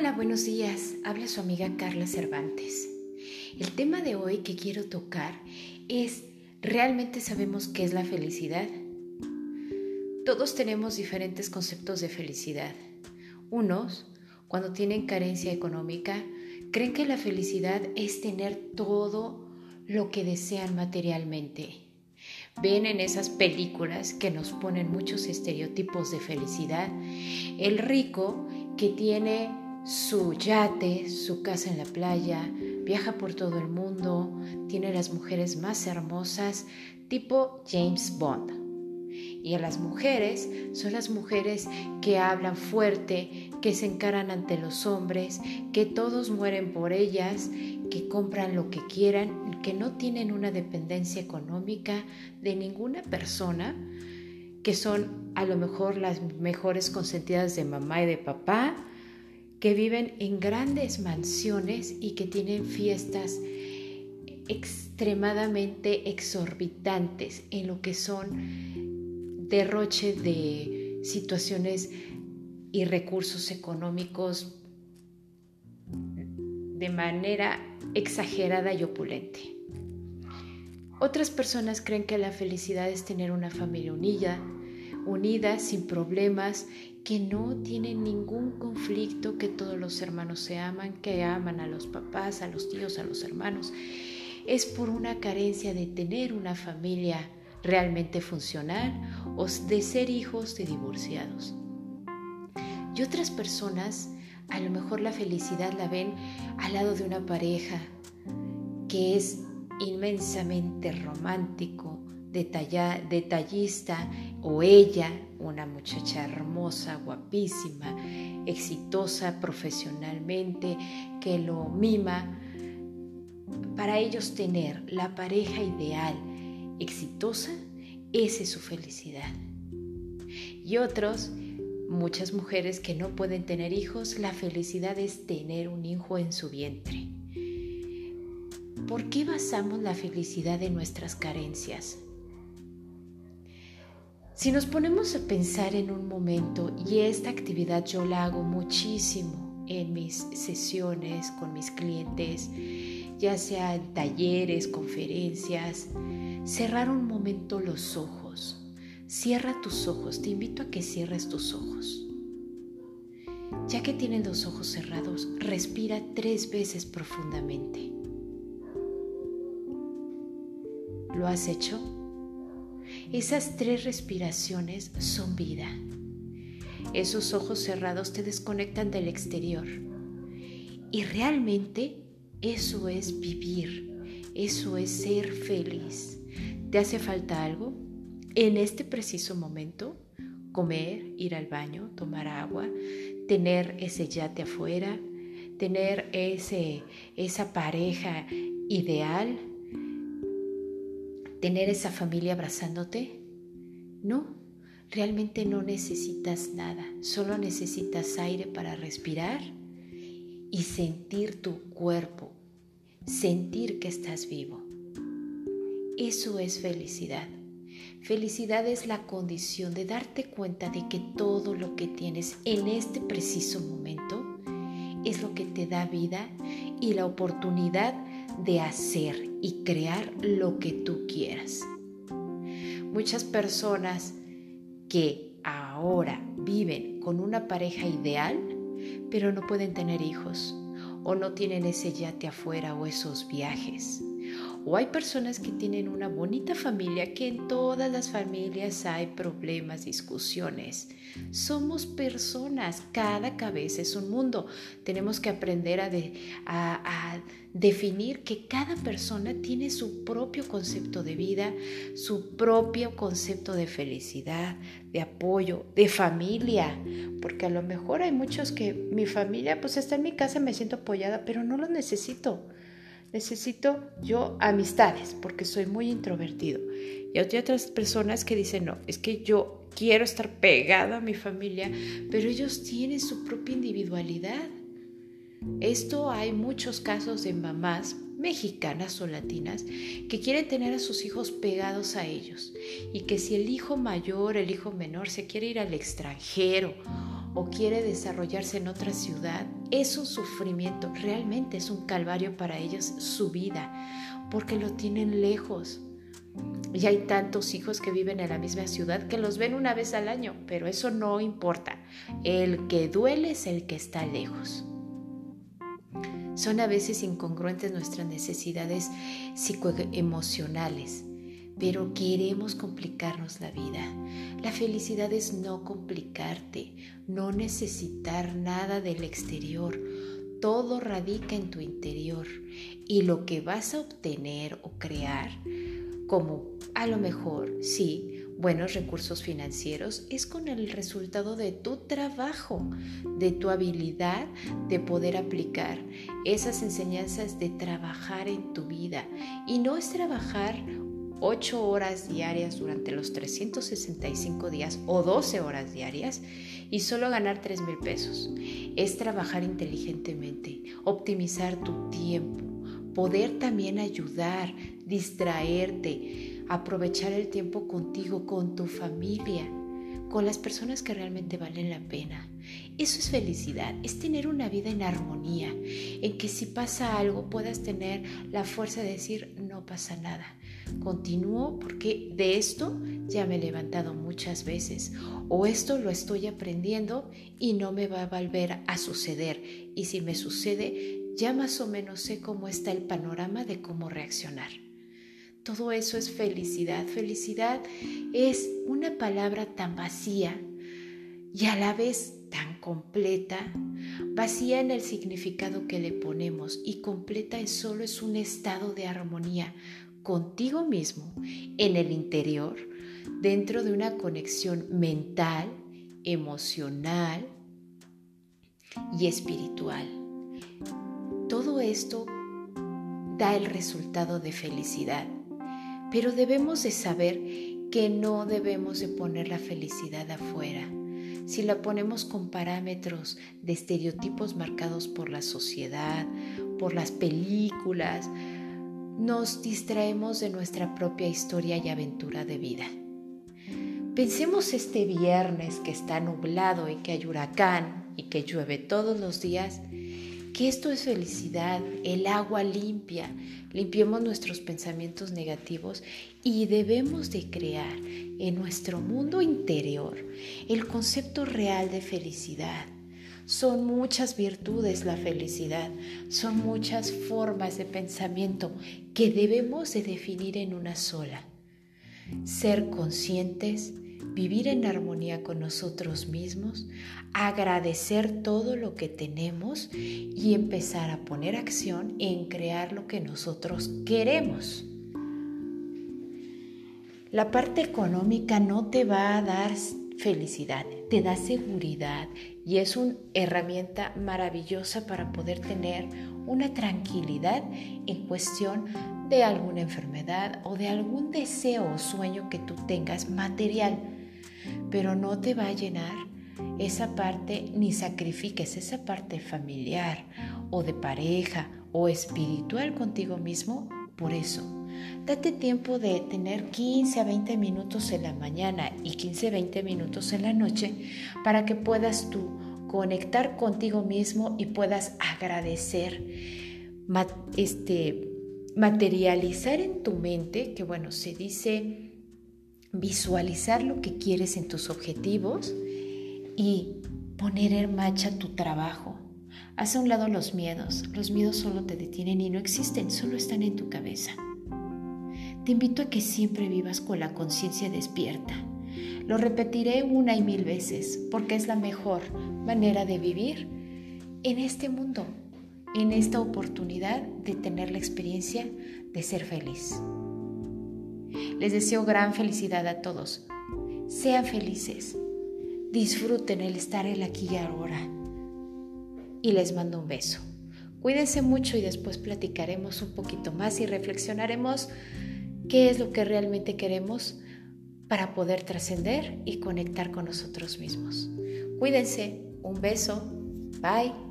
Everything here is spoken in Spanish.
Hola, buenos días. Habla su amiga Carla Cervantes. El tema de hoy que quiero tocar es, ¿realmente sabemos qué es la felicidad? Todos tenemos diferentes conceptos de felicidad. Unos, cuando tienen carencia económica, creen que la felicidad es tener todo lo que desean materialmente. Ven en esas películas que nos ponen muchos estereotipos de felicidad. El rico que tiene su yate, su casa en la playa, viaja por todo el mundo, tiene las mujeres más hermosas, tipo James Bond. Y a las mujeres son las mujeres que hablan fuerte, que se encaran ante los hombres, que todos mueren por ellas, que compran lo que quieran, que no tienen una dependencia económica de ninguna persona, que son a lo mejor las mejores consentidas de mamá y de papá, que viven en grandes mansiones y que tienen fiestas extremadamente exorbitantes en lo que son derroche de situaciones y recursos económicos de manera exagerada y opulente. Otras personas creen que la felicidad es tener una familia unida, unida, sin problemas, que no tienen ningún conflicto, que todos los hermanos se aman, que aman a los papás, a los tíos, a los hermanos. Es por una carencia de tener una familia realmente funcional o de ser hijos de divorciados. Y otras personas a lo mejor la felicidad la ven al lado de una pareja que es inmensamente romántico, detallista o ella, una muchacha hermosa, guapísima, exitosa profesionalmente, que lo mima. Para ellos tener la pareja ideal, exitosa, esa es su felicidad. Y otros, muchas mujeres que no pueden tener hijos, la felicidad es tener un hijo en su vientre. ¿Por qué basamos la felicidad en nuestras carencias? Si nos ponemos a pensar en un momento, y esta actividad yo la hago muchísimo en mis sesiones con mis clientes, ya sea en talleres, conferencias, cerrar un momento los ojos. Cierra tus ojos, te invito a que cierres tus ojos. Ya que tienen los ojos cerrados, respira tres veces profundamente. ¿Lo has hecho? Esas tres respiraciones son vida. Esos ojos cerrados te desconectan del exterior. Y realmente eso es vivir, eso es ser feliz. ¿Te hace falta algo? En este preciso momento, comer, ir al baño, tomar agua, tener ese yate afuera, tener ese, esa pareja ideal, tener esa familia abrazándote? No, realmente no necesitas nada, solo necesitas aire para respirar y sentir tu cuerpo, sentir que estás vivo. Eso es felicidad. Felicidad es la condición de darte cuenta de que todo lo que tienes en este preciso momento es lo que te da vida y la oportunidad de hacer y crear lo que tú quieras. Muchas personas que ahora viven con una pareja ideal, pero no pueden tener hijos o no tienen ese yate afuera o esos viajes o hay personas que tienen una bonita familia, que en todas las familias hay problemas, discusiones. Somos personas, cada cabeza es un mundo. Tenemos que aprender a, a definir que cada persona tiene su propio concepto de vida, su propio concepto de felicidad, de apoyo, de familia. Porque a lo mejor hay muchos que mi familia, pues está en mi casa, me siento apoyada, pero no lo necesito. Necesito yo amistades porque soy muy introvertido. Y hay otras personas que dicen, no, es que yo quiero estar pegado a mi familia, pero ellos tienen su propia individualidad. Esto hay muchos casos de mamás mexicanas o latinas que quieren tener a sus hijos pegados a ellos y que si el hijo mayor, el hijo menor se quiere ir al extranjero o quiere desarrollarse en otra ciudad, es un sufrimiento, realmente es un calvario para ellos su vida, porque lo tienen lejos. Y hay tantos hijos que viven en la misma ciudad que los ven una vez al año, pero eso no importa. El que duele es el que está lejos. Son a veces incongruentes nuestras necesidades psicoemocionales, pero queremos complicarnos la vida. La felicidad es no complicarte, no necesitar nada del exterior. Todo radica en tu interior y lo que vas a obtener o crear, como a lo mejor, sí, buenos recursos financieros es con el resultado de tu trabajo, de tu habilidad de poder aplicar esas enseñanzas de trabajar en tu vida. Y no es trabajar 8 horas diarias durante los 365 días o 12 horas diarias y solo ganar 3 mil pesos. Es trabajar inteligentemente, optimizar tu tiempo, poder también ayudar, distraerte, aprovechar el tiempo contigo, con tu familia, con las personas que realmente valen la pena. Eso es felicidad, es tener una vida en armonía, en que si pasa algo puedas tener la fuerza de decir no pasa nada. Continúo porque de esto ya me he levantado muchas veces o esto lo estoy aprendiendo y no me va a volver a suceder. Y si me sucede, ya más o menos sé cómo está el panorama de cómo reaccionar. Todo eso es felicidad. Felicidad es una palabra tan vacía y a la vez tan completa, vacía en el significado que le ponemos y completa es solo es un estado de armonía contigo mismo en el interior, dentro de una conexión mental, emocional y espiritual. Todo esto da el resultado de felicidad pero debemos de saber que no debemos de poner la felicidad afuera. Si la ponemos con parámetros de estereotipos marcados por la sociedad, por las películas, nos distraemos de nuestra propia historia y aventura de vida. Pensemos este viernes que está nublado y que hay huracán y que llueve todos los días que esto es felicidad, el agua limpia, limpiemos nuestros pensamientos negativos y debemos de crear en nuestro mundo interior el concepto real de felicidad. Son muchas virtudes la felicidad, son muchas formas de pensamiento que debemos de definir en una sola. Ser conscientes, vivir en armonía con nosotros mismos, agradecer todo lo que tenemos y empezar a poner acción en crear lo que nosotros queremos. La parte económica no te va a dar felicidad, te da seguridad y es una herramienta maravillosa para poder tener una tranquilidad en cuestión de alguna enfermedad o de algún deseo o sueño que tú tengas material, pero no te va a llenar esa parte ni sacrifiques esa parte familiar o de pareja o espiritual contigo mismo por eso. Date tiempo de tener 15 a 20 minutos en la mañana y 15 a 20 minutos en la noche para que puedas tú conectar contigo mismo y puedas agradecer, este, materializar en tu mente, que bueno, se dice visualizar lo que quieres en tus objetivos y poner en marcha tu trabajo. Haz a un lado los miedos. Los miedos solo te detienen y no existen, solo están en tu cabeza. Te invito a que siempre vivas con la conciencia despierta. Lo repetiré una y mil veces porque es la mejor manera de vivir en este mundo, en esta oportunidad de tener la experiencia de ser feliz. Les deseo gran felicidad a todos. Sean felices. Disfruten el estar aquí y ahora. Y les mando un beso. Cuídense mucho y después platicaremos un poquito más y reflexionaremos qué es lo que realmente queremos para poder trascender y conectar con nosotros mismos. Cuídense. Un beso. Bye.